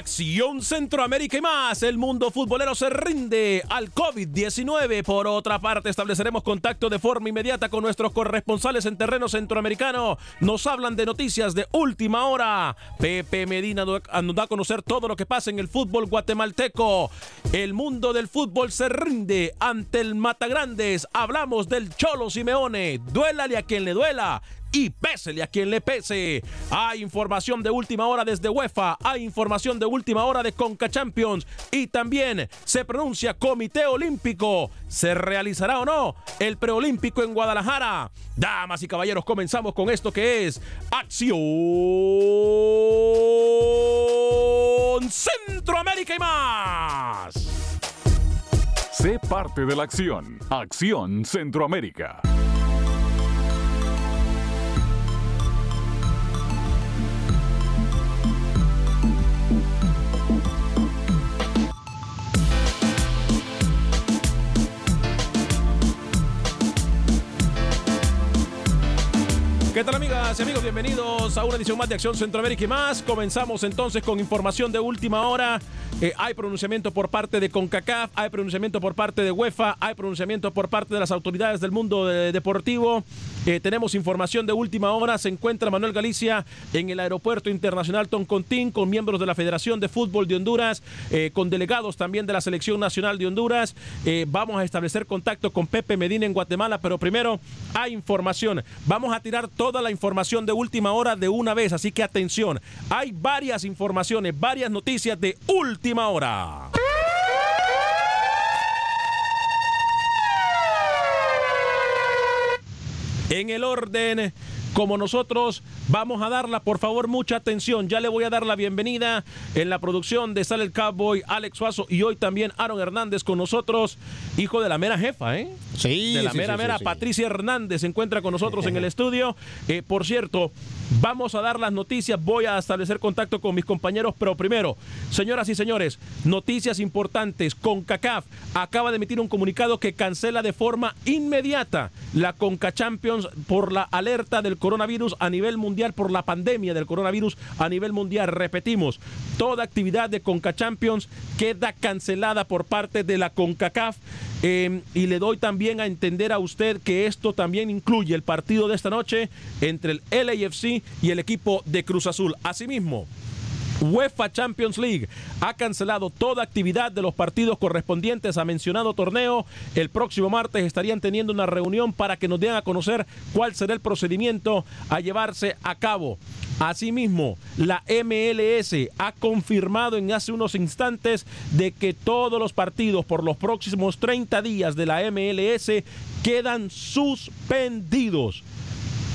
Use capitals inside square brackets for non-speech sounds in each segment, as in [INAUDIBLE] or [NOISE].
Acción Centroamérica y más, el mundo futbolero se rinde al COVID-19. Por otra parte, estableceremos contacto de forma inmediata con nuestros corresponsales en terreno centroamericano. Nos hablan de noticias de última hora. Pepe Medina nos da a conocer todo lo que pasa en el fútbol guatemalteco. El mundo del fútbol se rinde ante el Matagrandes. Hablamos del Cholo Simeone. Duélale a quien le duela y pésele a quien le pese. Hay información de última hora desde UEFA, hay información de última hora de Conca Champions y también se pronuncia Comité Olímpico. ¿Se realizará o no el preolímpico en Guadalajara? Damas y caballeros, comenzamos con esto que es Acción Centroamérica y más. Sé parte de la acción. Acción Centroamérica. ¿Qué tal amigas y amigos? Bienvenidos a una edición más de Acción Centroamérica y más. Comenzamos entonces con información de última hora. Eh, hay pronunciamiento por parte de CONCACAF, hay pronunciamiento por parte de UEFA, hay pronunciamiento por parte de las autoridades del mundo de- deportivo. Eh, tenemos información de última hora. Se encuentra Manuel Galicia en el Aeropuerto Internacional Toncontín con miembros de la Federación de Fútbol de Honduras, eh, con delegados también de la Selección Nacional de Honduras. Eh, vamos a establecer contacto con Pepe Medina en Guatemala, pero primero hay información. Vamos a tirar toda la información de última hora de una vez, así que atención. Hay varias informaciones, varias noticias de última hora. En el orden, como nosotros vamos a darla, por favor, mucha atención. Ya le voy a dar la bienvenida en la producción de Sale el Cowboy, Alex Suazo y hoy también Aaron Hernández con nosotros, hijo de la mera jefa, ¿eh? Sí, de la sí, mera, sí, mera sí. Patricia Hernández se encuentra con nosotros en el [LAUGHS] estudio. Eh, por cierto, vamos a dar las noticias, voy a establecer contacto con mis compañeros, pero primero, señoras y señores, noticias importantes. CONCACAF acaba de emitir un comunicado que cancela de forma inmediata la CONCA Champions por la alerta del coronavirus a nivel mundial, por la pandemia del coronavirus a nivel mundial. Repetimos, toda actividad de CONCA Champions queda cancelada por parte de la CONCACAF. Eh, y le doy también a entender a usted que esto también incluye el partido de esta noche entre el LAFC y el equipo de Cruz Azul. Asimismo, UEFA Champions League ha cancelado toda actividad de los partidos correspondientes a mencionado torneo. El próximo martes estarían teniendo una reunión para que nos den a conocer cuál será el procedimiento a llevarse a cabo. Asimismo, la MLS ha confirmado en hace unos instantes de que todos los partidos por los próximos 30 días de la MLS quedan suspendidos.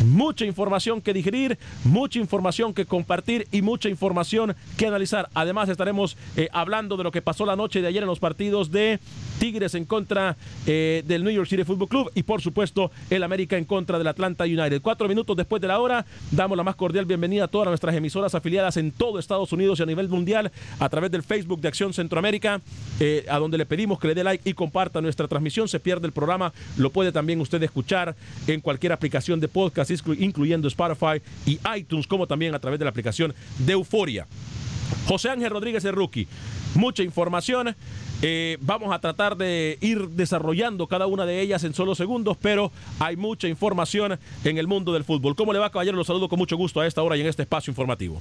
mucha información que digerir, mucha información que compartir y mucha información que analizar. Además estaremos eh, hablando de lo que pasó la noche de ayer en los partidos de Tigres en contra eh, del New York City Football Club y por supuesto el América en contra del Atlanta United. Cuatro minutos después de la hora, damos la más cordial bienvenida a todas nuestras emisoras afiliadas en todo Estados Unidos y a nivel mundial a través del Facebook de Acción Centroamérica, eh, a donde le pedimos que le dé like y comparta nuestra transmisión. Se pierde el programa, lo puede también usted escuchar en cualquier aplicación de podcast, incluyendo Spotify y iTunes, como también a través de la aplicación de Euforia. José Ángel Rodríguez el rookie. Mucha información. Eh, vamos a tratar de ir desarrollando cada una de ellas en solo segundos, pero hay mucha información en el mundo del fútbol. ¿Cómo le va, caballero? Los saludo con mucho gusto a esta hora y en este espacio informativo.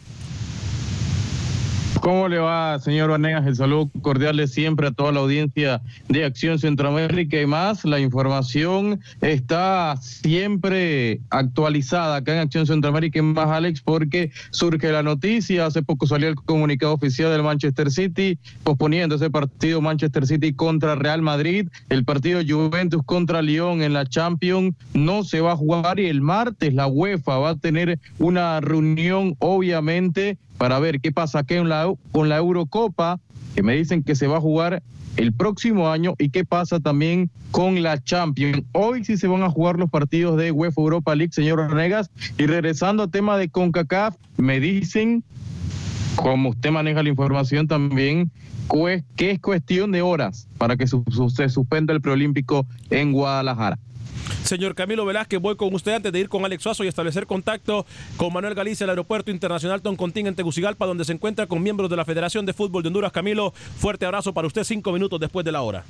¿Cómo le va, señor Vanegas? El saludo cordial de siempre a toda la audiencia de Acción Centroamérica y más. La información está siempre actualizada acá en Acción Centroamérica y más, Alex, porque surge la noticia. Hace poco salió el comunicado oficial del Manchester City posponiendo ese partido Manchester City contra Real Madrid. El partido Juventus contra Lyon en la Champions no se va a jugar y el martes la UEFA va a tener una reunión, obviamente, para ver qué pasa aquí la, con la Eurocopa, que me dicen que se va a jugar el próximo año y qué pasa también con la Champions. Hoy sí se van a jugar los partidos de UEFA Europa League, señor Renegas. Y regresando al tema de CONCACAF, me dicen, como usted maneja la información también, que es cuestión de horas para que se suspenda el preolímpico en Guadalajara. Señor Camilo Velázquez, voy con usted antes de ir con Alex Suazo y establecer contacto con Manuel Galicia, el Aeropuerto Internacional Toncontín en Tegucigalpa, donde se encuentra con miembros de la Federación de Fútbol de Honduras. Camilo, fuerte abrazo para usted, cinco minutos después de la hora.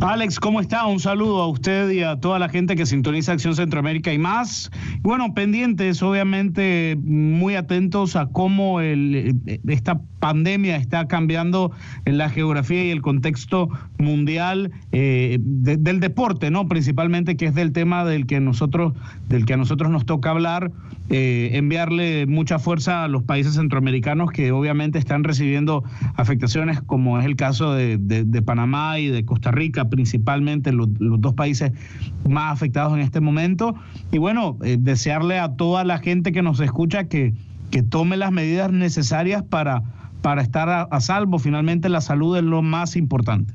Alex, ¿cómo está? Un saludo a usted y a toda la gente que sintoniza Acción Centroamérica y más. Bueno, pendientes, obviamente, muy atentos a cómo esta pandemia está cambiando la geografía y el contexto mundial eh, del deporte, ¿no? Principalmente, que es del tema del que nosotros, del que a nosotros nos toca hablar, eh, enviarle mucha fuerza a los países centroamericanos que obviamente están recibiendo afectaciones, como es el caso de Panamá y de Costa Rica principalmente los, dos países más afectados en este momento. Y bueno, eh, desearle a toda la gente que nos escucha que, que tome las medidas necesarias para, para estar a salvo. Finalmente la salud es lo más importante.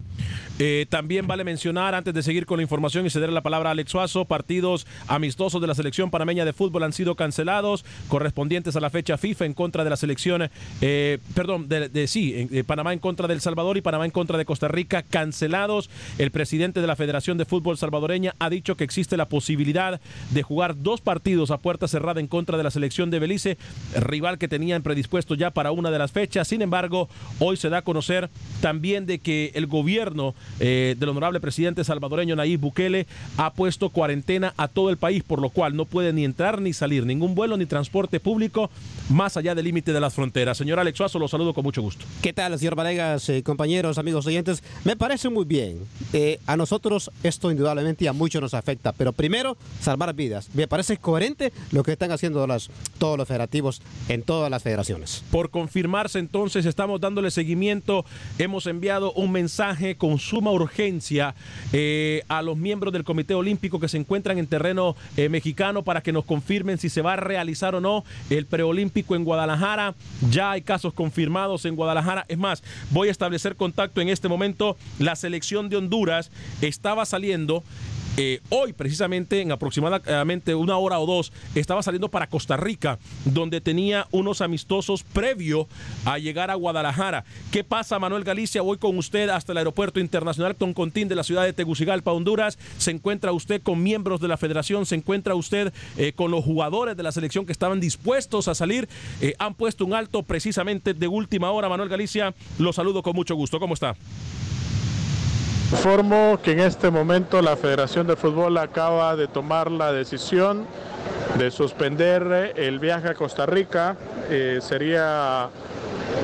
Eh, también vale mencionar, antes de seguir con la información y ceder la palabra a Alex Suazo, partidos amistosos de la selección panameña de fútbol han sido cancelados, correspondientes a la fecha FIFA en contra de la selección, eh, perdón, de, sí, Panamá en contra del Salvador y Panamá en contra de Costa Rica, cancelados. El presidente de la Federación de Fútbol Salvadoreña ha dicho que existe la posibilidad de jugar dos partidos a puerta cerrada en contra de la selección de Belice, rival que tenían predispuesto ya para una de las fechas. Sin embargo, hoy se da a conocer también de que el gobierno eh, del honorable presidente salvadoreño Nayib Bukele ha puesto cuarentena a todo el país, por lo cual no puede ni entrar ni salir ningún vuelo ni transporte público más allá del límite de las fronteras. Señor Alex Suazo, lo saludo con mucho gusto. ¿Qué tal, señor Vanegas, eh, compañeros, amigos oyentes? Me parece muy bien. Eh, a nosotros esto indudablemente y a muchos nos afecta, pero primero, salvar vidas. Me parece coherente lo que están haciendo las, todos los federativos en todas las federaciones. Por confirmarse entonces, estamos dándole seguimiento. Hemos enviado un mensaje con suma urgencia eh, a los miembros del Comité Olímpico que se encuentran en terreno mexicano para que nos confirmen si se va a realizar o no el preolímpico en Guadalajara. Ya hay casos confirmados en Guadalajara. Es más, voy a establecer contacto en este momento. La selección de Honduras estaba saliendo eh, hoy, precisamente, en aproximadamente una hora o dos, estaba saliendo para Costa Rica, donde tenía unos amistosos previo a llegar a Guadalajara. ¿Qué pasa, Manuel Galicia? Voy con usted hasta el aeropuerto internacional Toncontín de la ciudad de Tegucigalpa, Honduras. Se encuentra usted con miembros de la federación, se encuentra usted eh, con los jugadores de la selección que estaban dispuestos a salir. Eh, han puesto un alto precisamente de última hora. Manuel Galicia, lo saludo con mucho gusto. ¿Cómo está? Informo que en este momento la Federación de Fútbol acaba de tomar la decisión de suspender el viaje a Costa Rica. Eh, sería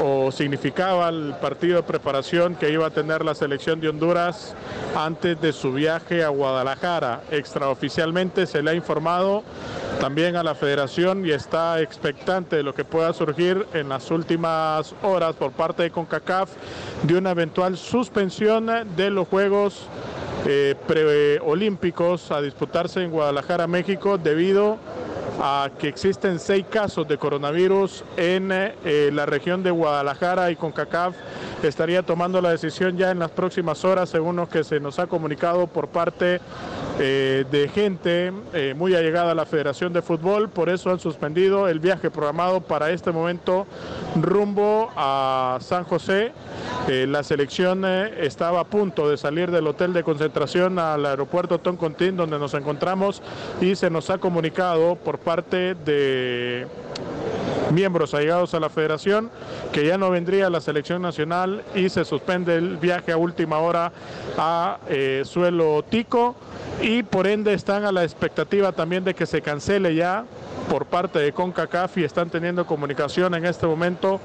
o significaba el partido de preparación que iba a tener la selección de Honduras antes de su viaje a Guadalajara. Extraoficialmente se le ha informado también a la federación y está expectante de lo que pueda surgir en las últimas horas por parte de CONCACAF de una eventual suspensión de los Juegos eh, preolímpicos a disputarse en Guadalajara, México, debido a que existen seis casos de coronavirus en eh, la región de Guadalajara y CONCACAF estaría tomando la decisión ya en las próximas horas, según lo que se nos ha comunicado por parte eh, de gente eh, muy allegada a la Federación de Fútbol. Por eso han suspendido el viaje programado para este momento rumbo a San José. la selección estaba a punto de salir del hotel de concentración al aeropuerto Toncontín, donde nos encontramos, y se nos ha comunicado por parte de miembros allegados a la federación que ya no vendría la selección nacional y se suspende el viaje a última hora a eh, suelo tico. Y por ende están a la expectativa también de que se cancele ya por parte de CONCACAF y están teniendo comunicación en este momento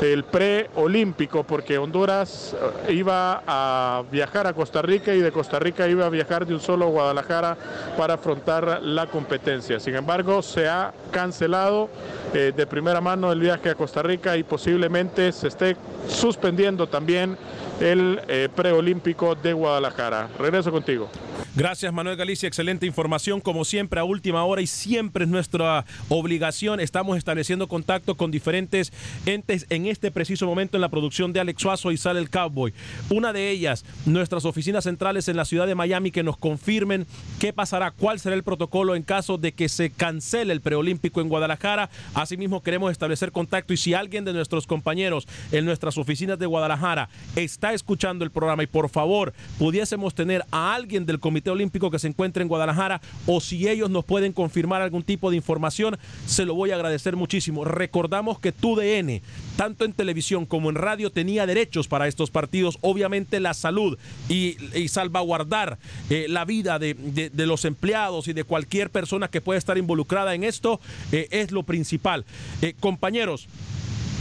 el preolímpico porque Honduras eh, iba a viajar a Costa Rica y de Costa Rica iba a viajar de un solo Guadalajara para afrontar la competencia. Sin embargo, se ha cancelado eh, de primera mano el viaje a Costa Rica y posiblemente se esté suspendiendo también el eh, preolímpico de Guadalajara. Regreso contigo. Gracias Manuel Galicia, excelente información como siempre a última hora y siempre es nuestra obligación. Estamos estableciendo contacto con diferentes entes en este preciso momento en la producción de Alex Suazo y sale el Cowboy. Una de ellas, nuestras oficinas centrales en la ciudad de Miami que nos confirmen qué pasará, cuál será el protocolo en caso de que se cancele el preolímpico en Guadalajara. Asimismo queremos establecer contacto y si alguien de nuestros compañeros en nuestras oficinas de Guadalajara está escuchando el programa y por favor pudiésemos tener a alguien del comité Olímpico que se encuentra en Guadalajara o si ellos nos pueden confirmar algún tipo de información, se lo voy a agradecer muchísimo. Recordamos que TUDN, tanto en televisión como en radio, tenía derechos para estos partidos, obviamente la salud y, salvaguardar eh, la vida de, los empleados y de cualquier persona que pueda estar involucrada en esto eh, es lo principal. Eh, compañeros,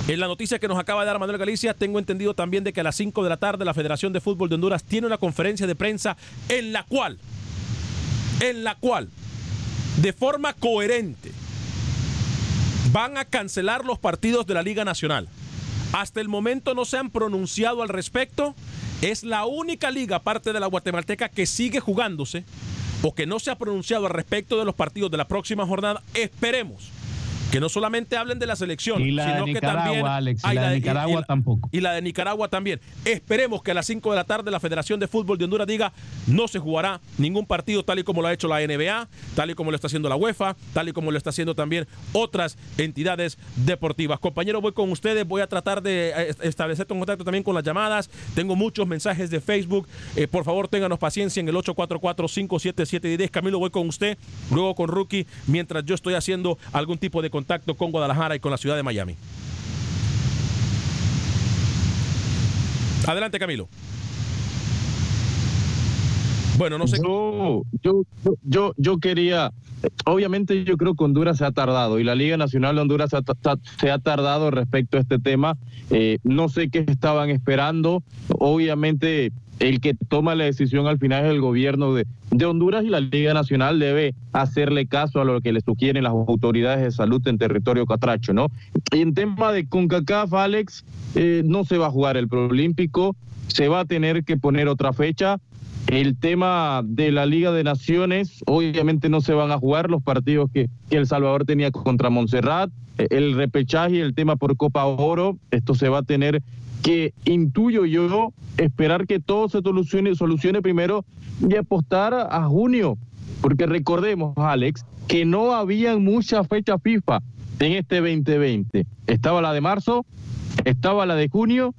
en la noticia que nos acaba de dar Manuel Galicia, tengo entendido también de que a las 5 de la tarde la Federación de Fútbol de Honduras tiene una conferencia de prensa en la cual, en la cual, de forma coherente, van a cancelar los partidos de la Liga Nacional. Hasta el momento no se han pronunciado al respecto. Es la única liga, aparte de la guatemalteca, que sigue jugándose o que no se ha pronunciado al respecto de los partidos de la próxima jornada. Esperemos que no solamente hablen de la selección, y la sino de que también. Alex, y la de Nicaragua tampoco. Y la de Nicaragua también. Esperemos que a las 5 de la tarde la Federación de Fútbol de Honduras diga no se jugará ningún partido tal y como lo ha hecho la NBA, tal y como lo está haciendo la UEFA, tal y como lo está haciendo también otras entidades deportivas. Compañero, voy con ustedes, voy a tratar de eh, establecer un contacto también con las llamadas. Tengo muchos mensajes de Facebook. Eh, por favor, ténganos paciencia en el 844-577-10. Camilo, voy con usted, luego con Rookie, mientras yo estoy haciendo algún tipo de contacto contacto con Guadalajara y con la ciudad de Miami. Adelante, Camilo. Bueno, no sé. Yo, yo, yo, quería. Obviamente, yo creo que Honduras se ha tardado y la Liga Nacional de Honduras se ha, tardado respecto a este tema. Eh, no sé qué estaban esperando. Obviamente, el que toma la decisión al final es el gobierno de, Honduras y la Liga Nacional debe hacerle caso a lo que le sugieren las autoridades de salud en territorio catracho, ¿no? Y en tema de CONCACAF, Alex, eh, no se va a jugar el Proolímpico, se va a tener que poner otra fecha. El tema de la Liga de Naciones, obviamente no se van a jugar los partidos que, que El Salvador tenía contra Montserrat, el repechaje y el tema por Copa Oro, esto se va a tener que intuyo yo esperar que todo se solucione, primero y apostar a junio. Porque recordemos, Alex, que no había muchas fechas FIFA en este 2020. Estaba la de marzo, estaba la de junio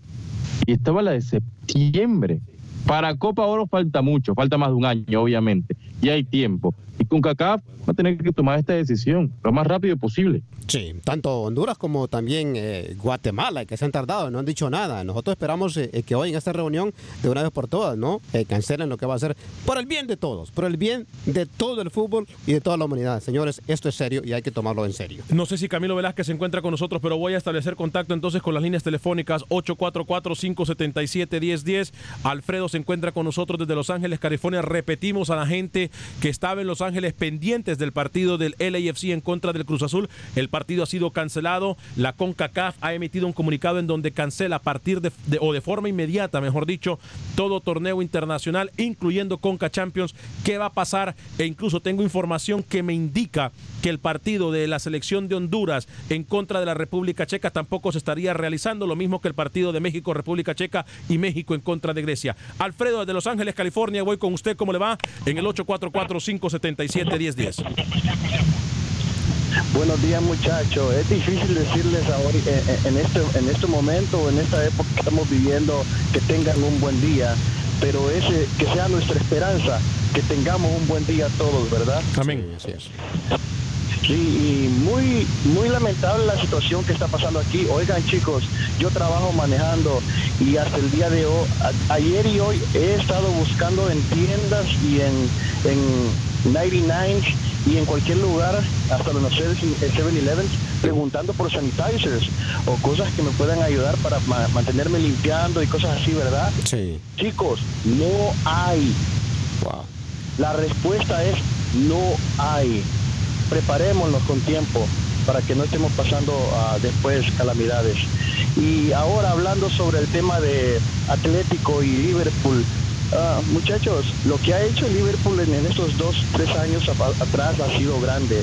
y estaba la de septiembre. Para Copa Oro falta mucho, falta más de un año, obviamente, y hay tiempo. Y con CACAF va a tener que tomar esta decisión lo más rápido posible. Sí, tanto Honduras como también eh, Guatemala, que se han tardado, no han dicho nada. Nosotros esperamos eh, eh, que hoy en esta reunión, de una vez por todas, ¿no? cancelen lo que va a ser por el bien de todos, por el bien de todo el fútbol y de toda la humanidad. Señores, esto es serio y hay que tomarlo en serio. No sé si Camilo Velázquez se encuentra con nosotros, pero voy a establecer contacto entonces con las líneas telefónicas 844-577-1010. Alfredo se encuentra con nosotros desde Los Ángeles, California. Repetimos a la gente que estaba en Los Ángeles Ángeles pendientes del partido del LAFC en contra del Cruz Azul. El partido ha sido cancelado. La CONCACAF ha emitido un comunicado en donde cancela a partir de, o de forma inmediata, mejor dicho, todo torneo internacional, incluyendo Conca Champions. ¿Qué va a pasar? E incluso tengo información que me indica que el partido de la selección de Honduras en contra de la República Checa tampoco se estaría realizando, lo mismo que el partido de México, República Checa y México en contra de Grecia. Alfredo de Los Ángeles, California, voy con usted, ¿cómo le va? En el 844-577-1010. Buenos días muchachos, es difícil decirles ahora eh, eh, en este, en este momento, en esta época que estamos viviendo, que tengan un buen día, pero ese que sea nuestra esperanza, que tengamos un buen día todos, ¿verdad? Amén. Sí, y muy, muy lamentable la situación que está pasando aquí. Oigan chicos, yo trabajo manejando y hasta el día de hoy, ayer y hoy he estado buscando en tiendas y en, en 99 y en cualquier lugar, hasta los 7-Eleven, preguntando por sanitizers o cosas que me puedan ayudar para mantenerme limpiando y cosas así, ¿verdad? Sí. Chicos, no hay. Wow. La respuesta es no hay preparémonos con tiempo para que no estemos pasando uh, después calamidades. Y ahora hablando sobre el tema de Atlético y Liverpool, uh, muchachos, lo que ha hecho Liverpool en, estos dos, tres años atrás ha sido grande.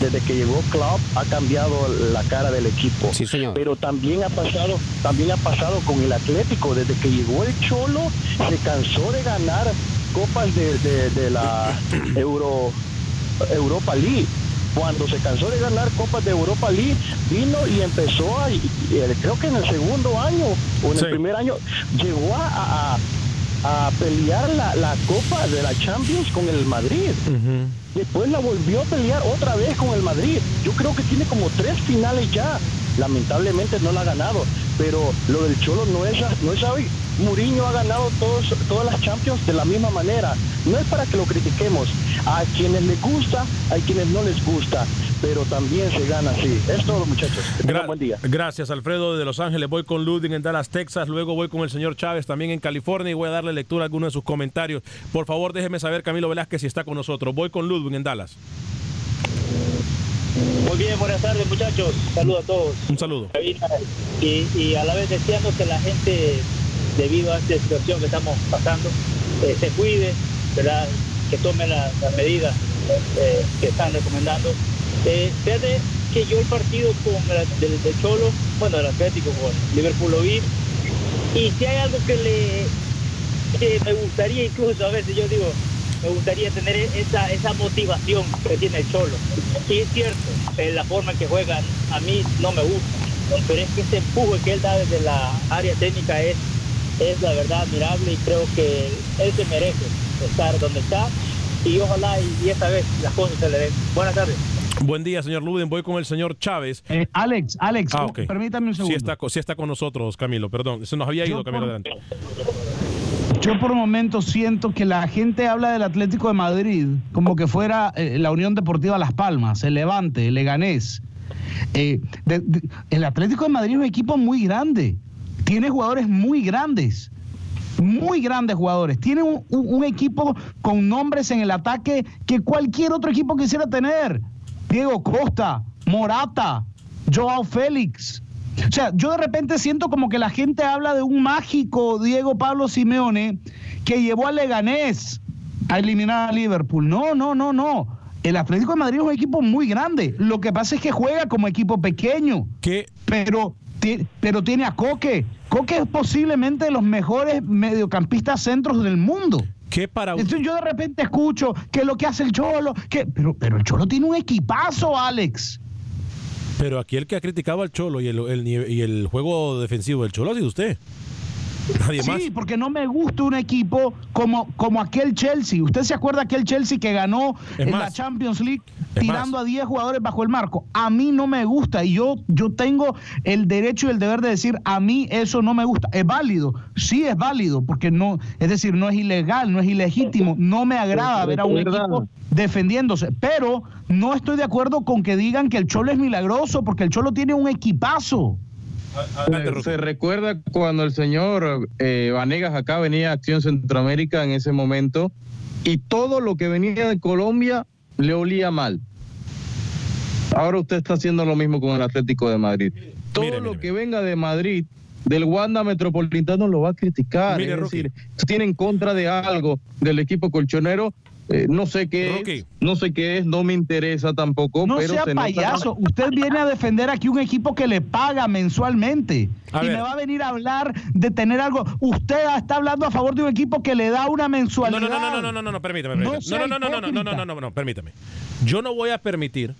Desde que llegó Klopp ha cambiado la cara del equipo. Sí, señor. Pero también ha pasado, también ha pasado con el Atlético. Desde que llegó el Cholo se cansó de ganar copas de, de, de la [COUGHS] Euro Europa League. Cuando se cansó de ganar Copas de Europa League, vino y empezó a, creo que en el segundo año o en el primer año, llegó a, a, pelear la, la, Copa de la Champions con el Madrid. Después la volvió a pelear otra vez con el Madrid. Yo creo que tiene como tres finales ya. Lamentablemente no la ha ganado, pero lo del Cholo no es, no es hoy. Mourinho ha ganado todos, todas las Champions de la misma manera. No es para que lo critiquemos. A quienes les gusta, hay quienes no les gusta, pero también se gana así. Es todo, muchachos. buen día. Gracias, Alfredo de Los Ángeles. Voy con Ludwig en Dallas, Texas. Luego voy con el señor Chávez también en California y voy a darle lectura a algunos de sus comentarios. Por favor, déjeme saber, Camilo Velázquez, si está con nosotros. Voy con Ludwig en Dallas. Muy bien, buenas tardes muchachos. Saludos a todos. Un saludo. Y, a la vez deseando que la gente, debido a esta situación que estamos pasando, eh, se cuide, ¿verdad? Que tome las medidas eh, que están recomendando. Eh, que yo el partido con el, del, Cholo, bueno, el Atlético con Liverpool lo vi, y si hay algo que le que me gustaría incluso a veces yo digo me gustaría tener esa, esa motivación que tiene el Cholo. Y es cierto, la forma en que juegan a mí no me gusta, pero es que ese empuje que él da desde la área técnica es, es la verdad admirable y creo que él se merece estar donde está y ojalá y, esta vez las cosas se le den. Buenas tardes. Buen día, señor Luden. Voy con el señor Chávez. Eh, Alex, Alex, ah, permítame un segundo. Sí está, sí está con nosotros, Camilo, perdón. Se nos había ido, Camilo, adelante. Yo por un momento siento que la gente habla del Atlético de Madrid como que fuera eh, la Unión Deportiva Las Palmas, el Levante, el Leganés. Eh, el Atlético de Madrid es un equipo muy grande, tiene jugadores muy grandes, muy grandes jugadores, tiene un, equipo con nombres en el ataque que cualquier otro equipo quisiera tener. Diego Costa, Morata, Joao Félix, o sea, yo de repente siento como que la gente habla de un mágico Diego Pablo Simeone que llevó a Leganés a eliminar a Liverpool. No, no, no, no. El Atlético de Madrid es un equipo muy grande. Lo que pasa es que juega como equipo pequeño. ¿Qué? Pero, pero tiene a Coque. Coque es posiblemente de los mejores mediocampistas centros del mundo. ¿Qué para Entonces yo de repente escucho que lo que hace el Cholo, que pero, pero el Cholo tiene un equipazo, Alex. Pero aquí el que ha criticado al Cholo y el, y el juego defensivo del Cholo ha sido usted. Nadie sí, porque no me gusta un equipo como, como aquel Chelsea. ¿Usted se acuerda aquel Chelsea que ganó en la Champions League tirando a 10 jugadores bajo el marco? A mí no me gusta y yo, yo tengo el derecho y el deber de decir, a mí eso no me gusta. ¿Es válido? Sí es válido, porque no, es decir, no es ilegal, no es ilegítimo. No me agrada ver a un equipo defendiéndose, pero no estoy de acuerdo con que digan que el Cholo es milagroso, porque el Cholo tiene un equipazo. Se recuerda cuando el señor eh, Vanegas acá venía a Acción Centroamérica en ese momento y todo lo que venía de Colombia le olía mal. Ahora usted está haciendo lo mismo con el Atlético de Madrid. Todo Mire, lo mire, que venga de Madrid, del Wanda Metropolitano, lo va a criticar. Es decir, tiene en contra de algo del equipo colchonero, eh, no sé qué es, no sé qué es, no me interesa tampoco, No pero sea se nota- payaso. Usted viene a defender aquí un equipo que le paga mensualmente. A y ver. me va a venir a hablar de tener algo. Usted está hablando a favor de un equipo que le da una mensualidad. no, no, no, no, no, no, no, permítame, No permítame. sea No, no, no, no, no, no, no, no, no, no, permítame. Yo no voy a permitir,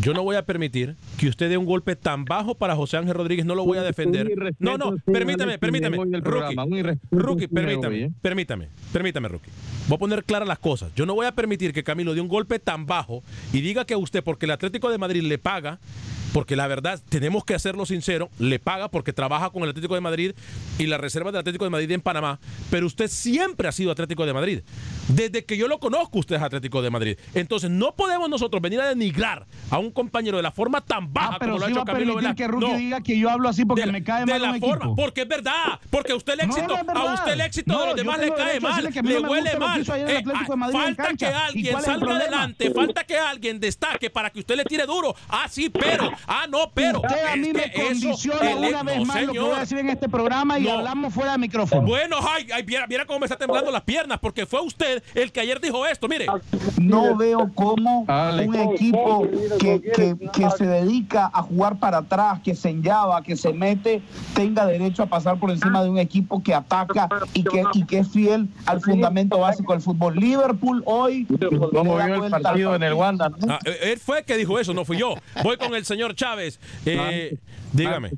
yo no voy a permitir que usted dé un golpe tan bajo para José Ángel Rodríguez, no lo voy a defender. No, no, permítame, permítame. Rookie, Rookie, permítame, permítame, permítame, Rookie. Voy a poner claras las cosas. Yo no voy a permitir que Camilo dé un golpe tan bajo y diga que a usted, porque el Atlético de Madrid le paga, porque la verdad, tenemos que hacerlo sincero, le paga porque trabaja con el Atlético de Madrid y la reserva del Atlético de Madrid en Panamá, pero usted siempre ha sido Atlético de Madrid. Desde que yo lo conozco, usted es Atlético de Madrid. Entonces, no podemos nosotros venir a denigrar a un compañero de la forma tan baja Ah, pero como lo ha hecho va a Camilo permitir Velázquez. que No. diga que yo hablo así porque de me cae de mal la un forma, equipo. porque es verdad, porque a usted el éxito, no a usted el éxito No, de los demás le cae a mal, a le me huele mal. Eh, ah, falta que ¿Y alguien salga adelante, falta que alguien destaque para que usted le tire duro. Ah, sí, pero, ah, no, pero. Usted a mí me eso, condiciona el- una vez no, más lo que voy a decir en este programa y No. hablamos fuera de micrófono. Bueno, ay, ay, viera, viera cómo me está temblando las piernas, porque fue usted el que ayer dijo esto, mire. No veo cómo un equipo que, que, que se dedica a jugar para atrás, que se enllava, que se mete, tenga derecho a pasar por encima de un equipo que ataca y que, y que es fiel al fundamento básico del fútbol. Liverpool hoy ¿Cómo vio el partido en el Wanda? no? Ah, eh, él fue el que dijo eso, no fui yo. Voy con el señor Chávez. Eh, dígame.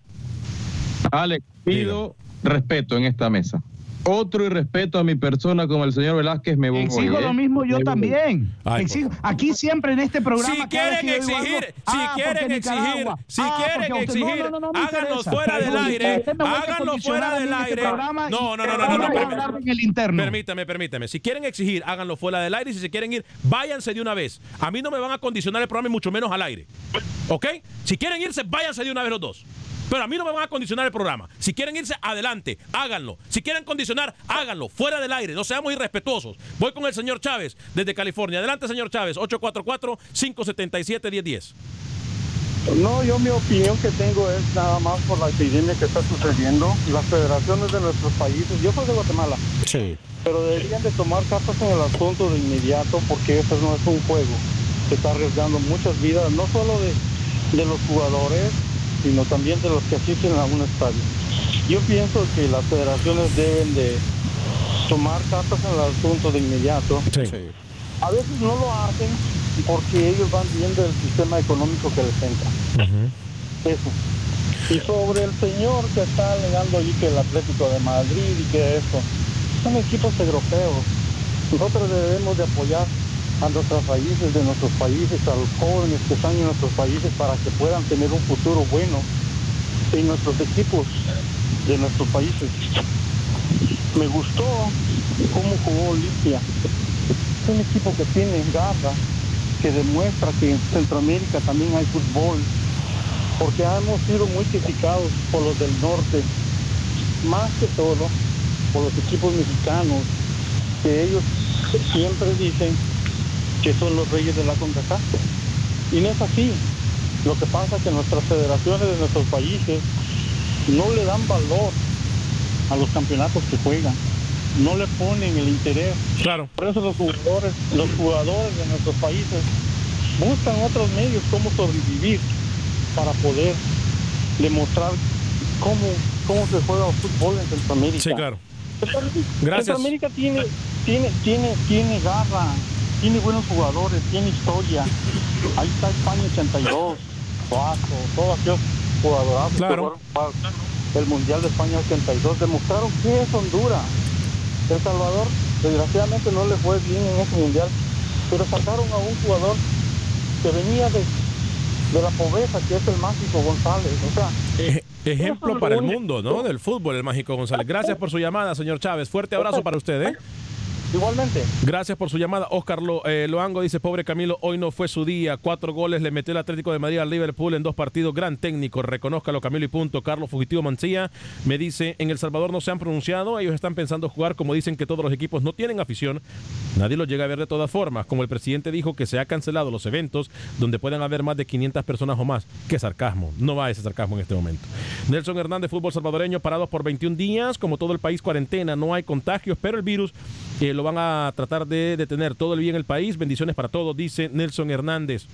Alex, pido respeto en esta mesa. Otro irrespeto a mi persona como el señor Velázquez me voy. Exijo ¿eh? lo mismo yo Me también. Ay, Exijo- aquí siempre en este programa. Si quieren digo exigir, algo, si ah, quieren exigir, Nicaragua, si ah, quieren exigir, no, no, no háganlo fuera del aire, háganlo fuera del este aire. No, no, no, no, no. Permítame, permítame. Si quieren exigir, háganlo fuera del aire y si se quieren ir, váyanse de una vez. A mí no me van a condicionar el programa y mucho menos al aire. ¿Ok? Si quieren irse, váyanse de una vez los dos. Pero a mí no me van a condicionar el programa. Si quieren irse, adelante, háganlo. Si quieren condicionar, háganlo, fuera del aire. No seamos irrespetuosos. Voy con el señor Chávez desde California. Adelante, señor Chávez, 844-577-1010. No, yo mi opinión que tengo es nada más por la epidemia que está sucediendo. Las federaciones de nuestros países, yo soy de Guatemala, Sí. pero deberían de tomar cartas en el asunto de inmediato porque eso no es un juego. Se está arriesgando muchas vidas, no solo de, de los jugadores, sino también de los que asisten a un estadio. Yo pienso que las federaciones deben de tomar cartas en el asunto de inmediato. A veces no lo hacen porque ellos van viendo el sistema económico que les entra. Eso. Y sobre el señor que está alegando allí que el Atlético de Madrid y que eso, son equipos europeos. Nosotros debemos de apoyar a nuestras raíces de nuestros países, a los jóvenes que están en nuestros países para que puedan tener un futuro bueno en nuestros equipos de nuestros países. Me gustó cómo jugó Olimpia. Es un equipo que tiene garra, que demuestra que en Centroamérica también hay fútbol, porque hemos sido muy criticados por los del norte, más que todo por los equipos mexicanos, que ellos siempre dicen que son los reyes de la CONCACAF. Y no es así. Lo que pasa es que nuestras federaciones de nuestros países no le dan valor a los campeonatos que juegan, no le ponen el interés. Claro. Por eso los jugadores, los jugadores de nuestros países buscan otros medios cómo sobrevivir para poder demostrar cómo, cómo se juega el fútbol en Centroamérica. Sí, claro. Centroamérica- Gracias. Centroamérica tiene, tiene, tiene, tiene garra, tiene buenos jugadores, tiene historia. Ahí está España 82, Suazo, todos aquellos jugadores Claro. el Mundial de España 82 demostraron que es Honduras. El Salvador, desgraciadamente, no le fue bien en ese Mundial, pero sacaron a un jugador que venía de, de la pobreza, que es el Mágico González. O sea, Ej- ejemplo para el mundo, ¿no? Del fútbol, el Mágico González. Gracias por su llamada, señor Chávez. Fuerte abrazo para usted, ¿eh? Igualmente. Gracias por su llamada. Oscar Lo- eh, Loango dice, pobre Camilo, hoy no fue su día. Cuatro goles le metió el Atlético de Madrid al Liverpool en dos partidos. Gran técnico, reconózcalo Camilo y punto. Carlos Fugitivo Mancilla me dice, en El Salvador no se han pronunciado, ellos están pensando jugar como dicen que todos los equipos no tienen afición. Nadie los llega a ver de todas formas. Como el presidente dijo que se ha cancelado los eventos donde puedan haber más de 500 personas o más. Qué sarcasmo. No va ese sarcasmo en este momento. Nelson Hernández, fútbol salvadoreño, parados por 21 días. Como todo el país, cuarentena. No hay contagios, pero el virus eh, lo van a tratar de detener. Todo el bien en el país. Bendiciones para todos, dice Nelson Hernández.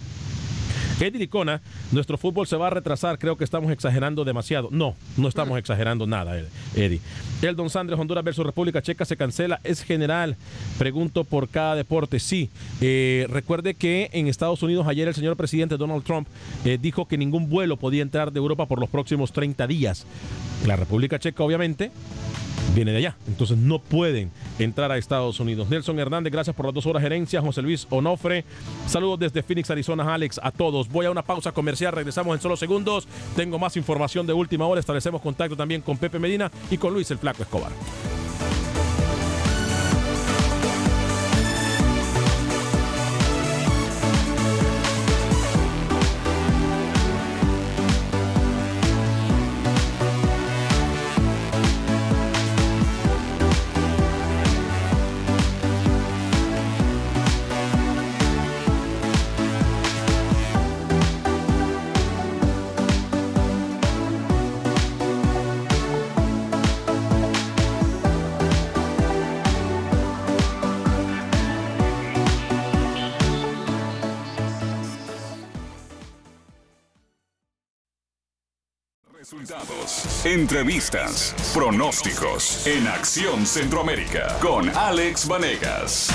Eddie Licona, nuestro fútbol se va a retrasar, creo que estamos exagerando demasiado. No, no estamos exagerando nada, Ed- Eddie. El Don Sandres, Honduras versus República Checa se cancela, es general. Pregunto por cada deporte. Sí, eh, recuerde que en Estados Unidos ayer el señor presidente Donald Trump eh, dijo que ningún vuelo podía entrar de Europa por los próximos 30 días. La República Checa, obviamente, viene de allá. Entonces no pueden entrar a Estados Unidos. Nelson Hernández, gracias por las dos horas gerencia. José Luis Onofre, saludos desde Phoenix, Arizona, Alex, a todos. Voy a una pausa comercial, regresamos en solo segundos. Tengo más información de última hora. Establecemos contacto también con Pepe Medina y con Luis el Flaco Escobar. Entrevistas, pronósticos en Acción Centroamérica con Alex Vanegas.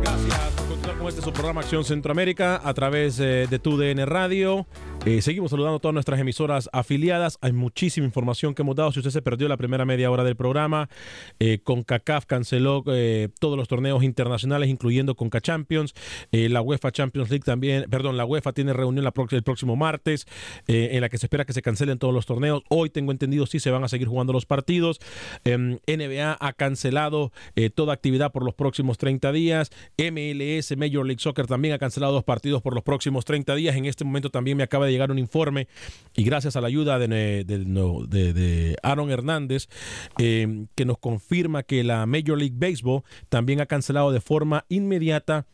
Gracias por continuar con este su programa Acción Centroamérica a través eh, de TUDN Radio. Eh, seguimos saludando a todas nuestras emisoras afiliadas. Hay muchísima información que hemos dado. Si usted se perdió la primera media hora del programa, eh, CONCACAF canceló eh, todos los torneos internacionales, incluyendo CONCA Champions. Eh, la UEFA Champions League también, perdón, la UEFA tiene reunión el próximo martes en la que se espera que se cancelen todos los torneos. Hoy tengo entendido sí se van a seguir jugando los partidos. Em, NBA ha cancelado toda actividad por los próximos 30 días. MLS, Major League Soccer también ha cancelado dos partidos por los próximos 30 días. En este momento también me acaba de llegar un informe y gracias a la ayuda de, de- de Aaron Hernández eh, que nos confirma que la Major League Baseball también ha cancelado de forma inmediata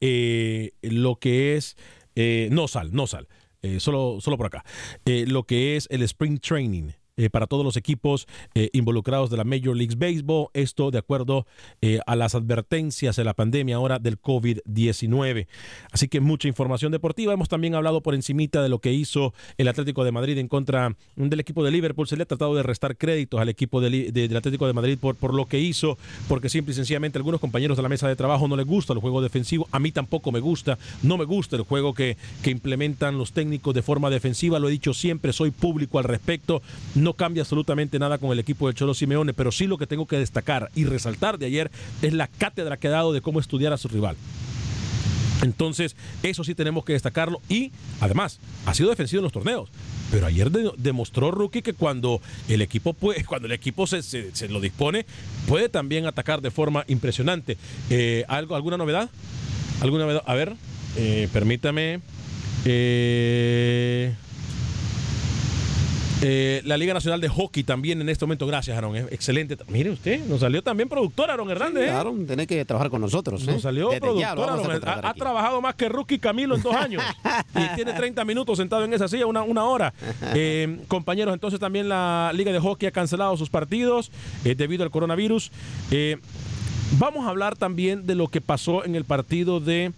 eh, lo que es eh, no sal, no sal, eh, solo, solo por acá, lo que es el Spring Training. Eh, para todos los equipos eh, involucrados de la Major League Baseball, esto de acuerdo eh, a las advertencias de la pandemia ahora del COVID-19. Así que mucha información deportiva. Hemos también hablado por encimita de lo que hizo el Atlético de Madrid en contra del equipo de Liverpool. Se le ha tratado de restar créditos al equipo del Atlético de Madrid por, por lo que hizo, porque simple y sencillamente algunos compañeros de la mesa de trabajo no les gusta el juego defensivo. A mí tampoco me gusta. No me gusta el juego que, que implementan los técnicos de forma defensiva. Lo he dicho siempre, soy público al respecto. No cambia absolutamente nada con el equipo del Cholo Simeone, pero sí lo que tengo que destacar y resaltar de ayer es la cátedra que ha dado de cómo estudiar a su rival. Entonces, eso sí tenemos que destacarlo. Y además, ha sido defensivo en los torneos. Pero ayer de- demostró Rookie que cuando el equipo puede, [LAUGHS] cuando el equipo se lo dispone, puede también atacar de forma impresionante. Eh, ¿algo, ¿Alguna novedad? ¿Alguna novedad? A ver, eh, permítame. Eh, eh, la Liga Nacional de Hockey también en este momento. Gracias, Aaron. eh, Excelente. Mire usted, nos salió también productor Aaron Hernández. ¿eh? Aaron, tiene que trabajar con nosotros. ¿eh? Nos salió Desde ya lo productor. Aaron. Ha, ha trabajado más que Rookie Camilo en dos [LAUGHS] años. y tiene 30 minutos sentado en esa silla, una, una hora. [LAUGHS] Eh, compañeros, entonces también la Liga de Hockey ha cancelado sus partidos eh, debido al coronavirus. Eh, vamos a hablar también de lo que pasó en el partido de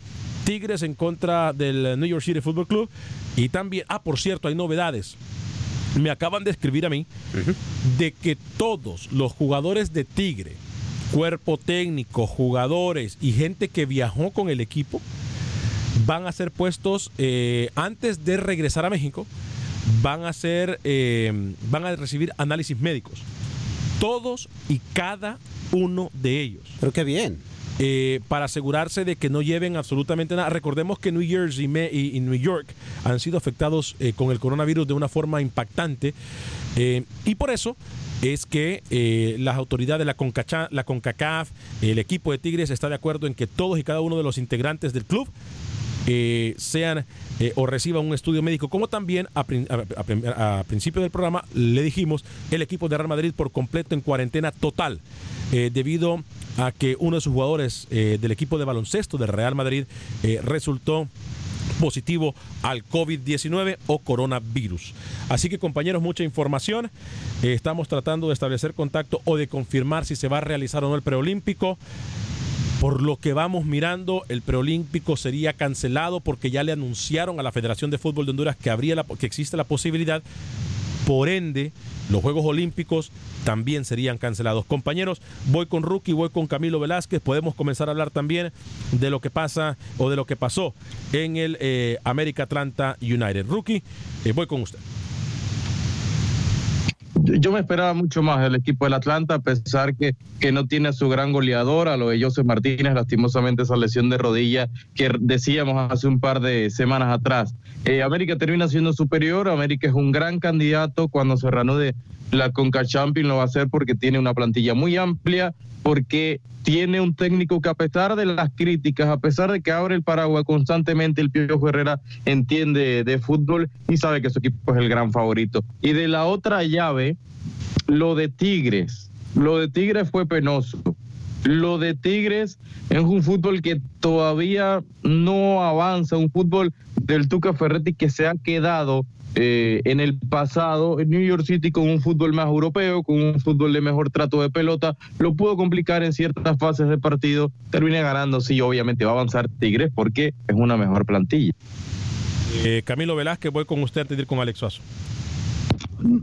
Tigres en contra del New York City Football Club. Y también, ah, por cierto, hay novedades. Me acaban de escribir a mí de que todos los jugadores de Tigre, cuerpo técnico, jugadores y gente que viajó con el equipo, van a ser puestos eh, antes de regresar a México, van a ser, eh, van a recibir análisis médicos. Todos y cada uno de ellos. Pero qué bien. Eh, para asegurarse de que no lleven absolutamente nada. Recordemos que New Jersey y, New York han sido afectados eh, con el coronavirus de una forma impactante eh, y por eso es que las autoridades de la, Concacha, la CONCACAF, el equipo de Tigres está de acuerdo en que todos y cada uno de los integrantes del club sean o reciban un estudio médico, como también a, principio del programa le dijimos, el equipo de Real Madrid por completo en cuarentena total, debido a que uno de sus jugadores eh, del equipo de baloncesto del Real Madrid eh, resultó positivo al COVID-19 o coronavirus. Así que compañeros, mucha información. Eh, estamos tratando de establecer contacto o de confirmar si se va a realizar o no el preolímpico. Por lo que vamos mirando, el preolímpico sería cancelado porque ya le anunciaron a la Federación de Fútbol de Honduras que, habría que existe la posibilidad. Por ende, los Juegos Olímpicos también serían cancelados. Compañeros, voy con Rookie, voy con Camilo Velázquez. Podemos comenzar a hablar también de lo que pasa o de lo que pasó en el eh, América Atlanta United. Rookie, eh, voy con usted. Yo me esperaba mucho más del equipo del Atlanta, a pesar que, que no tiene a su gran goleador, a lo de José Martínez, lastimosamente esa lesión de rodilla que decíamos hace un par de semanas atrás. Eh, América termina siendo superior, América es un gran candidato cuando se reanude la Conca Champions lo va a hacer porque tiene una plantilla muy amplia, porque tiene un técnico que a pesar de las críticas, a pesar de que abre el paraguas constantemente, el Piojo Herrera entiende de fútbol y sabe que su equipo es el gran favorito. Y de la otra llave, lo de Tigres. Lo de Tigres fue penoso. Lo de Tigres es un fútbol que todavía no avanza, un fútbol del Tuca Ferretti que se ha quedado eh, en el pasado en New York City con un fútbol más europeo, con un fútbol de mejor trato de pelota, lo pudo complicar en ciertas fases de partido, termina ganando, sí, obviamente va a avanzar Tigres porque es una mejor plantilla. Eh, Camilo Velázquez, voy con usted a ir con Alex Suazo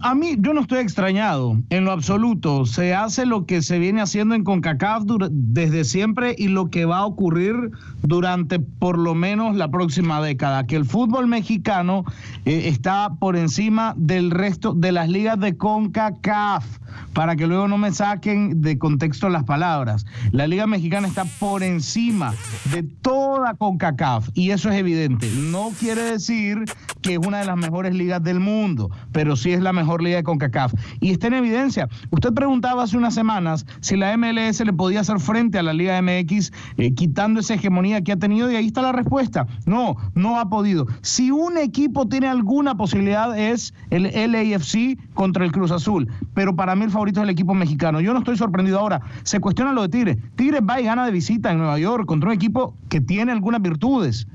a mí yo no estoy extrañado en lo absoluto. Se hace lo que se viene haciendo en CONCACAF desde siempre y lo que va a ocurrir durante por lo menos la próxima década, que el fútbol mexicano eh, está por encima del resto de las ligas de CONCACAF, para que luego no me saquen de contexto las palabras. La liga mexicana está por encima de toda CONCACAF y eso es evidente. No quiere decir que es una de las mejores ligas del mundo, pero sí es la mejor liga de CONCACAF. Y está en evidencia. Usted preguntaba hace unas semanas si la MLS le podía hacer frente a la Liga MX eh, quitando esa hegemonía que ha tenido y ahí está la respuesta. No, no ha podido. Si un equipo tiene alguna posibilidad es el LAFC contra el Cruz Azul, pero para mí el favorito es el equipo mexicano. Yo no estoy sorprendido ahora. Se cuestiona lo de Tigres. Tigres va y gana de visita en Nueva York contra un equipo que tiene algunas virtudes.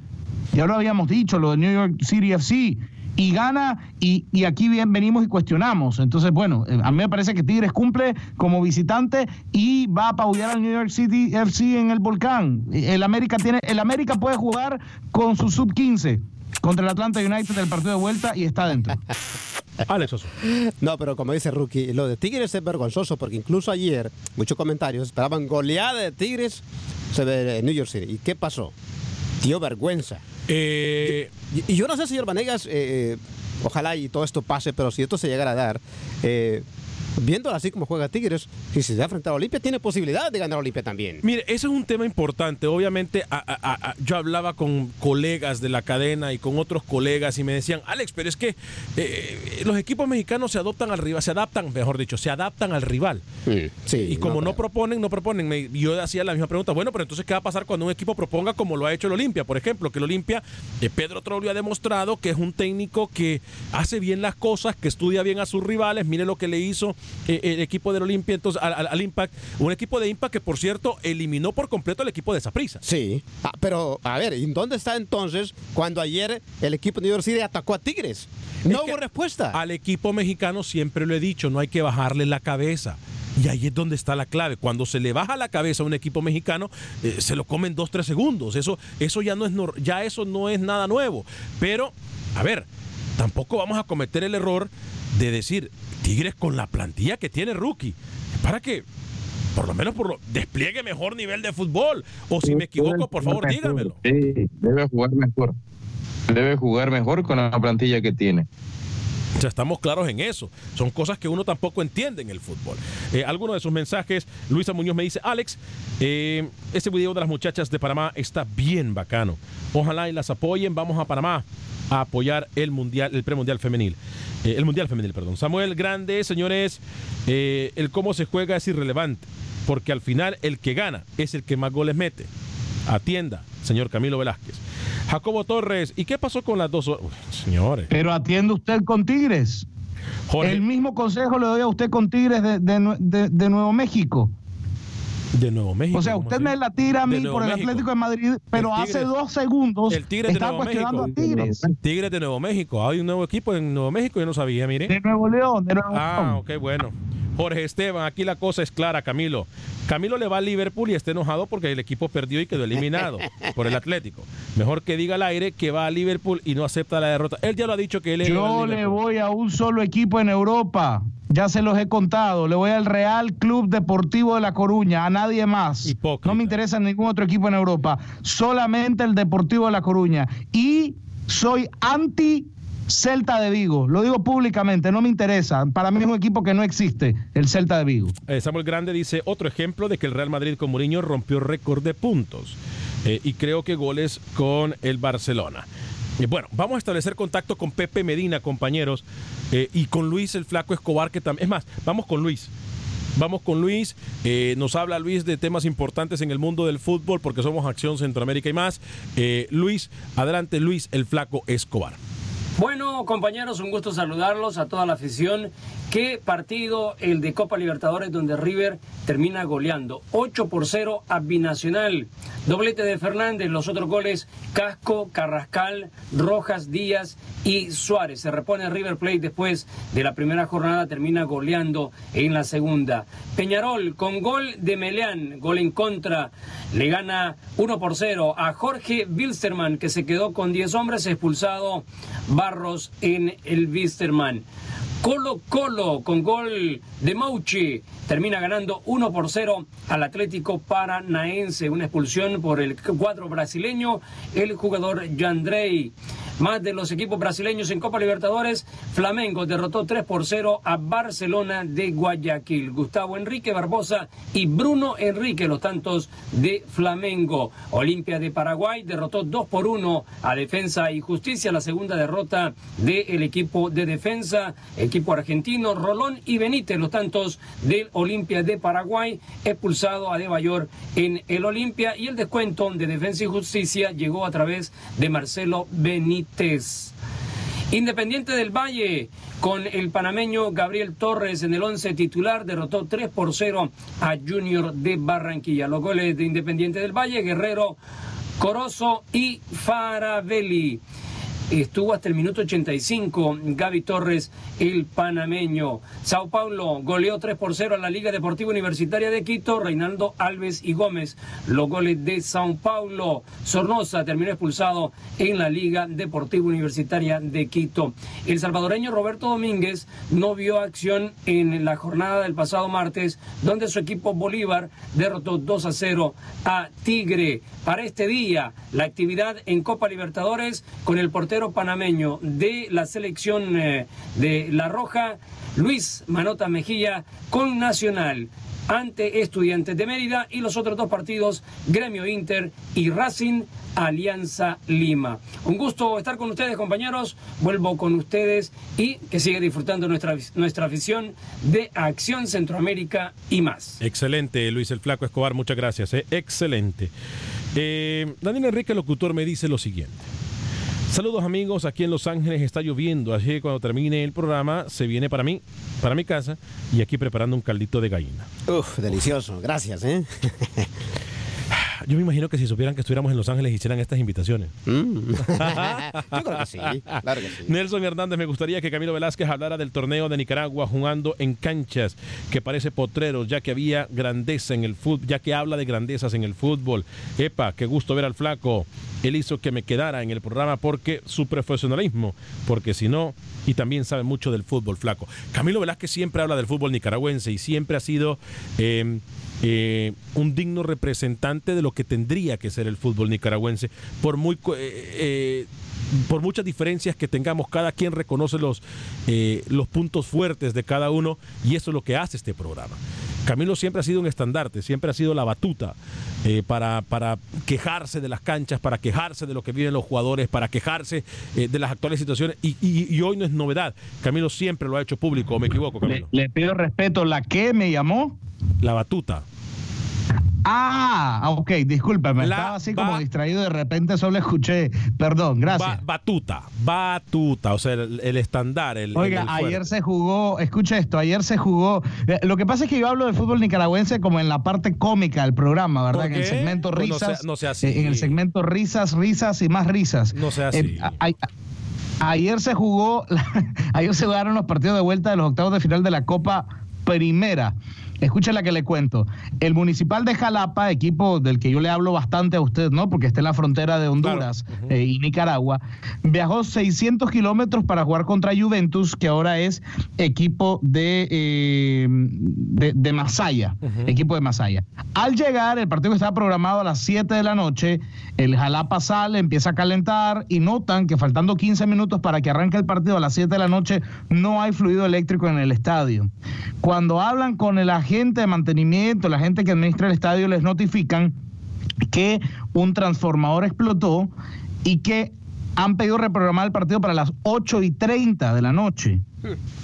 Ya lo habíamos dicho, lo de New York City FC y gana y, y aquí bien venimos y cuestionamos. Entonces, bueno, eh, a mí me parece que Tigres cumple como visitante y va a apabullar al New York City FC en el volcán. El América tiene, el América puede jugar con su sub 15 contra el Atlanta United del partido de vuelta y está dentro. [LAUGHS] Alex No, pero como dice Rookie, lo de Tigres es vergonzoso porque incluso ayer muchos comentarios esperaban goleada de Tigres en New York City. ¿Y qué pasó? Dio vergüenza. Eh, y, yo no sé, señor Vanegas, eh, ojalá y todo esto pase, pero si esto se llegara a dar, eh, viéndolo así como juega Tigres, si se da frente a Olimpia, tiene posibilidad de ganar Olimpia también. Mire, ese es un tema importante. Obviamente, yo hablaba con colegas de la cadena y con otros colegas y me decían, Alex, pero es que eh, los equipos mexicanos se adoptan al rival, se adaptan, mejor dicho, se adaptan al rival. Sí, y como no, proponen, no proponen. yo hacía la misma pregunta, bueno, pero entonces, ¿qué va a pasar cuando un equipo proponga como lo ha hecho el Olimpia? Por ejemplo, que el Olimpia, eh, Pedro Trollio ha demostrado que es un técnico que hace bien las cosas, que estudia bien a sus rivales. Mire lo que le hizo eh, el equipo del Olimpia, entonces al, Impact, un equipo de Impact que por cierto eliminó por completo al equipo de Saprissa. Sí, ah, pero a ver, ¿y dónde está entonces cuando ayer el equipo de New York City atacó a Tigres? No hubo respuesta. Al equipo mexicano siempre lo he dicho, no hay que bajarle la cabeza. Y ahí es donde está la clave. Cuando se le baja la cabeza a un equipo mexicano, eh, se lo comen dos, tres segundos. Eso, eso ya no es ya eso no es nada nuevo. Pero, a ver, tampoco vamos a cometer el error de decir, Tigres con la plantilla que tiene Rookie, para que por lo menos por lo, despliegue mejor nivel de fútbol. O si me equivoco, por favor, dígamelo. Sí, debe jugar mejor. Debe jugar mejor con la plantilla que tiene. O sea, estamos claros en eso. Son cosas que uno tampoco entiende en el fútbol. Eh, alguno de sus mensajes, Luisa Muñoz me dice, Alex, eh, ese video de las muchachas de Panamá está bien bacano. Ojalá y las apoyen. Vamos a Panamá a apoyar el mundial, el premundial femenil. Eh, el mundial femenil, perdón. Samuel Grande, señores, eh, el cómo se juega es irrelevante, porque al final el que gana es el que más goles mete. Atienda, señor Camilo Velázquez. Jacobo Torres, ¿y qué pasó con las dos? Uy, señores. Pero atiende usted con Tigres. El mismo consejo le doy a usted con Tigres de, de- de- de Nuevo México. De Nuevo México. O sea, ¿cómo usted me la tira a mí por el México. Atlético de Madrid, pero hace dos segundos El Tigres de está Nuevo cuestionando México. a Tigres. Tigres de Nuevo México. Hay un nuevo equipo en Nuevo México, yo no sabía, mire. De Nuevo León, de Nuevo Ah, León. ok, bueno. Jorge Esteban, aquí la cosa es clara, Camilo. Camilo le va al Liverpool y está enojado porque el equipo perdió y quedó eliminado [LAUGHS] por el Atlético. Mejor que diga al aire que va a Liverpool y no acepta la derrota. Él ya lo ha dicho que él es Yo le voy a un solo equipo en Europa. Ya se los he contado. Le voy al Real Club Deportivo de La Coruña, a nadie más. No me interesa ningún otro equipo en Europa. Solamente el Deportivo de La Coruña. Y soy anti Celta de Vigo. Lo digo públicamente, no me interesa. Para mí es un equipo que no existe, el Celta de Vigo. Eh, Samuel Grande dice otro ejemplo de que el Real Madrid con Mourinho rompió récord de puntos Eh, y creo que goles con el Barcelona. Y bueno, vamos a establecer contacto con Pepe Medina, compañeros, eh, y con Luis el Flaco Escobar, que también... Es más, vamos con Luis. Vamos con Luis. Eh, nos habla Luis de temas importantes en el mundo del fútbol porque somos Acción Centroamérica y más. Eh, Luis, adelante Luis el Flaco Escobar. Bueno, compañeros, un gusto saludarlos a toda la afición. Qué partido el de Copa Libertadores donde River termina goleando 8 por 0 a Binacional. Doblete de Fernández, los otros goles Casco, Carrascal, Rojas, Díaz y Suárez. Se repone River Plate después de la primera jornada, termina goleando en la segunda. Peñarol con gol de Meleán, gol en contra, le gana 1 por 0 a Jorge Wilstermann que se quedó con 10 hombres expulsado Barros en el Wilstermann. Colo Colo con gol de Mauchi termina ganando 1 por 0 al Atlético Paranaense. Una expulsión por el cuadro brasileño, el jugador Yandrei. Más de los equipos brasileños en Copa Libertadores, Flamengo derrotó 3 por 0 a Barcelona de Guayaquil. Gustavo Enrique Barbosa y Bruno Enrique, los tantos de Flamengo. Olimpia de Paraguay derrotó 2 por 1 a Defensa y Justicia, la segunda derrota del equipo de defensa, equipo argentino, Rolón y Benítez, los tantos del Olimpia de Paraguay, expulsado a De Bayor en el Olimpia y el descuento de Defensa y Justicia llegó a través de Marcelo Benítez. Independiente del Valle, con el panameño Gabriel Torres en el 11 titular, derrotó 3 por 0 a Junior de Barranquilla. Los goles de Independiente del Valle, Guerrero, Corozo y Farabelli. Estuvo hasta el minuto 85 Gaby Torres, el panameño. Sao Paulo goleó 3 por 0 a la Liga Deportiva Universitaria de Quito. Reinaldo Alves y Gómez, los goles de Sao Paulo. Sornosa terminó expulsado en la Liga Deportiva Universitaria de Quito. El salvadoreño Roberto Domínguez no vio acción en la jornada del pasado martes, donde su equipo Bolívar derrotó 2 a 0 a Tigre. Para este día, la actividad en Copa Libertadores con el portero panameño de la selección eh, de La Roja, Luis Manota Mejía, con Nacional ante Estudiantes de Mérida y los otros dos partidos, Gremio Inter y Racing Alianza Lima. Un gusto estar con ustedes, compañeros. Vuelvo con ustedes y que siga disfrutando nuestra, nuestra afición de Acción Centroamérica y más. Excelente, Luis el Flaco Escobar, muchas gracias. eh, Excelente. Eh, Daniel Enrique, locutor, me dice lo siguiente. Saludos amigos, aquí en Los Ángeles está lloviendo, así que cuando termine el programa se viene para mí, para mi casa y aquí preparando un caldito de gallina. Uf, delicioso. Gracias, ¿eh? [LAUGHS] Yo me imagino que si supieran que estuviéramos en Los Ángeles hicieran estas invitaciones. [LAUGHS] Yo creo que sí, claro que sí. Nelson Hernández, me gustaría que Camilo Velázquez hablara del torneo de Nicaragua jugando en canchas que parece potreros, ya que había grandeza en el fútbol, ya que habla de grandezas en el fútbol. Epa, qué gusto ver al flaco. Él hizo que me quedara en el programa porque su profesionalismo, porque si no, y también sabe mucho del fútbol flaco. Camilo Velázquez siempre habla del fútbol nicaragüense y siempre ha sido eh, eh, un digno representante de lo que tendría que ser el fútbol nicaragüense, por muy eh, eh, por muchas diferencias que tengamos, cada quien reconoce los, eh, los puntos fuertes de cada uno y eso es lo que hace este programa. Camilo siempre ha sido un estandarte, siempre ha sido la batuta eh, para, para quejarse de las canchas, para quejarse de lo que viven los jugadores, para quejarse eh, de las actuales situaciones y, y- y hoy no es novedad. Camilo siempre lo ha hecho público, ¿o me equivoco, Camilo? Le pido respeto. ¿La que me llamó? La batuta. Ah, ok, discúlpame. La Estaba así como distraído, de repente solo escuché. Perdón, gracias. Ba- batuta, batuta, o sea, el, el estándar, el, Oiga, el- ayer se jugó, escucha esto, ayer se jugó. eh, Lo que pasa es que yo hablo del fútbol nicaragüense como en la parte cómica del programa, ¿verdad? ¿Por En el segmento Pues no sea- risas. no sea así. eh, En el segmento risas, risas y más risas. No sea Eh, así. ayer se jugó, [LAUGHS] ayer se jugaron los partidos de vuelta de los octavos de final de la Copa Primera. Escucha la que le cuento. El Municipal de Jalapa, equipo del que yo le hablo bastante a usted, ¿no? Porque está en la frontera de Honduras eh, y Nicaragua, viajó 600 kilómetros para jugar contra Juventus, que ahora es equipo de, eh, de, de Masaya, equipo de Masaya. Al llegar, el partido estaba programado a las 7 de la noche, el Jalapa sale, empieza a calentar y notan que faltando 15 minutos para que arranque el partido a las 7 de la noche, no hay fluido eléctrico en el estadio. Cuando hablan con el agente de mantenimiento, la gente que administra el estadio, les notifican que un transformador explotó y que han pedido reprogramar el partido para las 8 y 30 de la noche.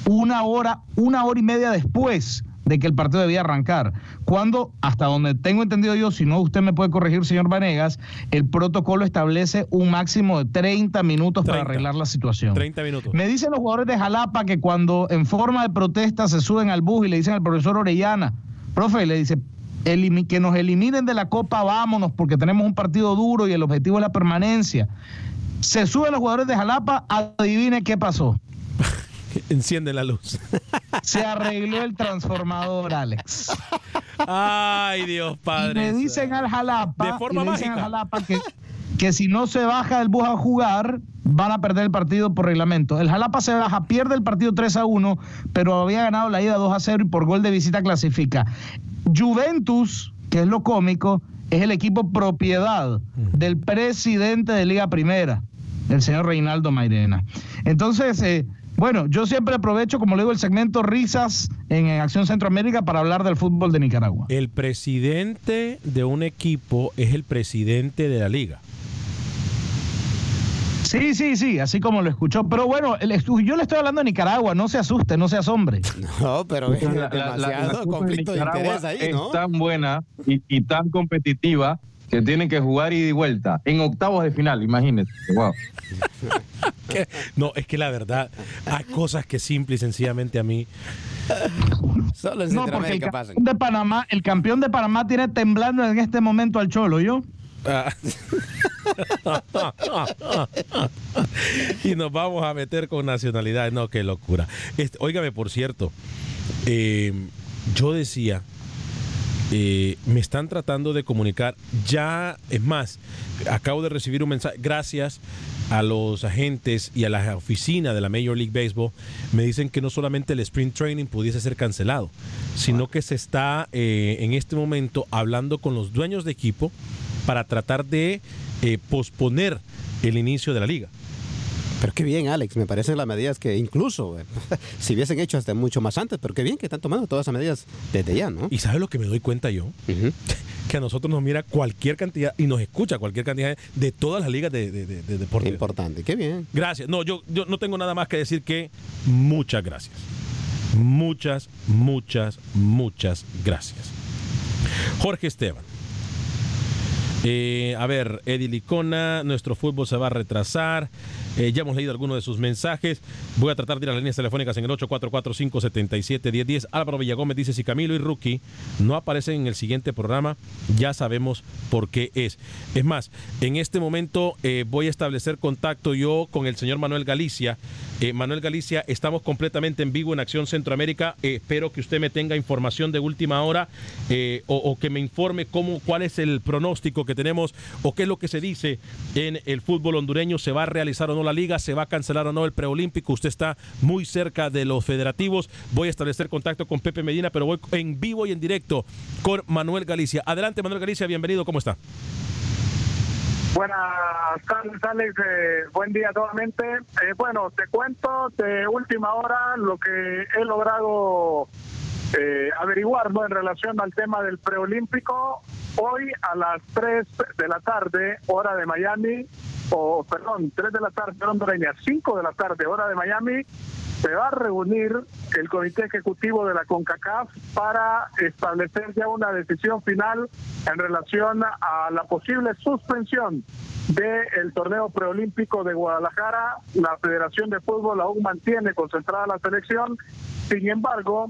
Una hora, una hora y media después de que el partido debía arrancar. Cuando, hasta donde tengo entendido yo, si no usted me puede corregir, señor Vanegas, el protocolo establece un máximo de 30 minutos para 30. arreglar la situación. 30 minutos. Me dicen los jugadores de Jalapa que cuando en forma de protesta se suben al bus y le dicen al profesor Orellana, profe, le dice, "Elimi- que nos eliminen de la Copa, vámonos, porque tenemos un partido duro y el objetivo es la permanencia. Se suben los jugadores de Jalapa, adivine qué pasó. [LAUGHS] [LAUGHS] Enciende la luz. Se arregló el transformador, Alex. Ay, Dios Y padre. le dicen al Jalapa, De forma y le dicen al mágica. Jalapa que, que si no se baja del bus a jugar, van a perder el partido por reglamento. El Jalapa se baja, pierde el partido 3 a 1, pero había ganado la ida 2 a 0 y por gol de visita clasifica. Juventus, que es lo cómico, es el equipo propiedad del presidente de Liga Primera, el señor Reinaldo Mairena. Entonces, eh, bueno, yo siempre aprovecho, como le digo, el segmento Risas en, en Acción Centroamérica para hablar del fútbol de Nicaragua. El presidente de un equipo es el presidente de la liga. Sí, sí, sí, así como lo escuchó. Pero bueno, yo le estoy hablando de Nicaragua, no se asuste, no se asombre. [LAUGHS] No, pero es La- la- la- la demasiado Copa de conflicto de interés ahí, es ¿no? tan buena y, y tan competitiva que tienen que jugar ida y vuelta en octavos de final, imagínense. Wow. [LAUGHS] No, es que la verdad, hay cosas que simple y sencillamente a mí. Solo en No, porque el pasan. de Panamá, el campeón de Panamá tiene temblando en este momento al Cholo, ¿yo? Ah. [LAUGHS] y nos vamos a meter con nacionalidades. No, qué locura. Este, óigame, por cierto, eh, yo decía, eh, me están tratando de comunicar, ya, es más, acabo de recibir un mensaje, gracias a los agentes y a la oficina de la Major League Baseball, me dicen que no solamente el sprint training pudiese ser cancelado, sino que se está eh, en este momento hablando con los dueños de equipo para tratar de eh, posponer el inicio de la liga. Pero qué bien, Alex, me parecen las medidas que incluso, eh, [LAUGHS] si hubiesen hecho hasta mucho más antes, pero qué bien que están tomando todas esas medidas desde ya, ¿no? ¿Y sabes lo que me doy cuenta yo? [LAUGHS] Que a nosotros nos mira cualquier cantidad y nos escucha cualquier cantidad de todas las ligas de, de, de- de deporte. Importante, qué bien. Gracias. No, yo, yo no tengo nada más que decir que muchas gracias. Muchas, muchas, muchas gracias. Jorge Esteban. Eh, a ver, Eddie Licona, nuestro fútbol se va a retrasar. Eh, ya hemos leído algunos de sus mensajes. Voy a tratar de ir a las líneas telefónicas en el 844-577-1010. Álvaro Villagómez dice: Si Camilo y Rookie no aparecen en el siguiente programa, ya sabemos por qué es. Es más, en este momento eh, voy a establecer contacto yo con el señor Manuel Galicia. Eh, Manuel Galicia, estamos completamente en vivo en Acción Centroamérica. Eh, espero que usted me tenga información de última hora eh, o, o que me informe cómo, cuál es el pronóstico que tenemos o qué es lo que se dice en el fútbol hondureño. ¿Se va a realizar o no la liga? ¿Se va a cancelar o no el preolímpico? Usted está muy cerca de los federativos. Voy a establecer contacto con Pepe Medina, pero voy en vivo y en directo con Manuel Galicia. Adelante, Manuel Galicia, bienvenido. ¿Cómo está? Buenas tardes, Alex. Eh, buen día nuevamente. Eh, bueno, te cuento de última hora lo que he logrado eh, averiguar ¿no? en relación al tema del preolímpico. Hoy a las 3 de la tarde, hora de Miami, o perdón, 3 de la tarde, hondureña, 5 de la tarde, hora de Miami, se va a reunir el Comité Ejecutivo de la CONCACAF para establecer ya una decisión final en relación a la posible suspensión del torneo preolímpico de Guadalajara. La Federación de Fútbol aún mantiene concentrada la selección. Sin embargo,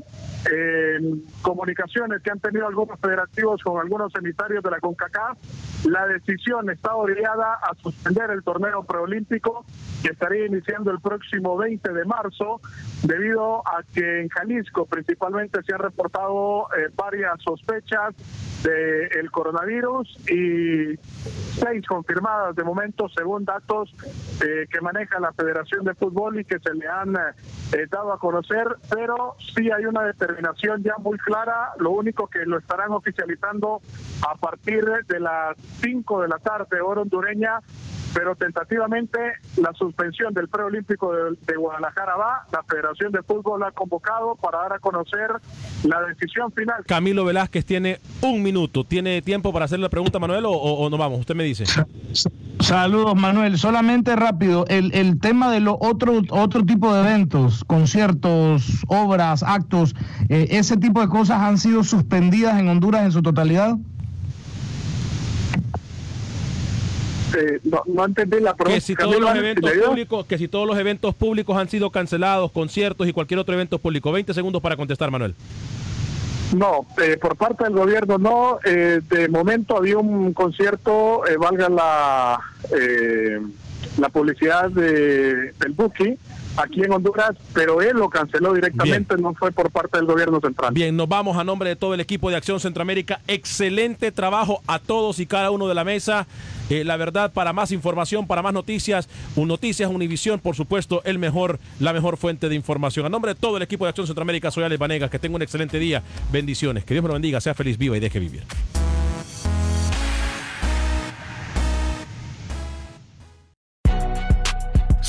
en comunicaciones que han tenido algunos federativos con algunos emisarios de la CONCACAF, la decisión está orientada a suspender el torneo preolímpico que estaría iniciando el próximo 20 de marzo, debido a que en Jalisco principalmente se han reportado eh, varias sospechas del coronavirus y seis confirmadas de momento según datos eh, que maneja la Federación de Fútbol y que se le han eh, dado a conocer, pero sí hay una determinación ya muy clara, lo único que lo estarán oficializando a partir de las 5 de la tarde hora hondureña pero tentativamente la suspensión del preolímpico de, de, Guadalajara va, la Federación de Fútbol ha convocado para dar a conocer la decisión final. Camilo Velázquez tiene un minuto, ¿tiene tiempo para hacerle la pregunta Manuel o, o, no vamos? Usted me dice. Saludos Manuel, solamente rápido, el, el tema de los otro, otro tipo de eventos, conciertos, obras, actos, eh, ese tipo de cosas han sido suspendidas en Honduras en su totalidad. Eh, no, no, entendí la pregunta. Que si, todos los eventos públicos, que si todos los eventos públicos han sido cancelados, conciertos y cualquier otro evento público. 20 segundos para contestar, Manuel. No, eh, por parte del gobierno no. Eh, de momento había un concierto, eh, valga la la publicidad de, del Buki, aquí en Honduras, pero él lo canceló directamente, Bien. no fue por parte del gobierno central. Bien, nos vamos a nombre de todo el equipo de Acción Centroamérica. Excelente trabajo a todos y cada uno de la mesa. Eh, la verdad, para más información, para más noticias, un Noticias Univisión, por supuesto, el mejor, la mejor fuente de información. A nombre de todo el equipo de Acción Centroamérica, soy Alex Vanegas, que tenga un excelente día. Bendiciones. Que Dios me lo bendiga, sea feliz, viva y deje vivir.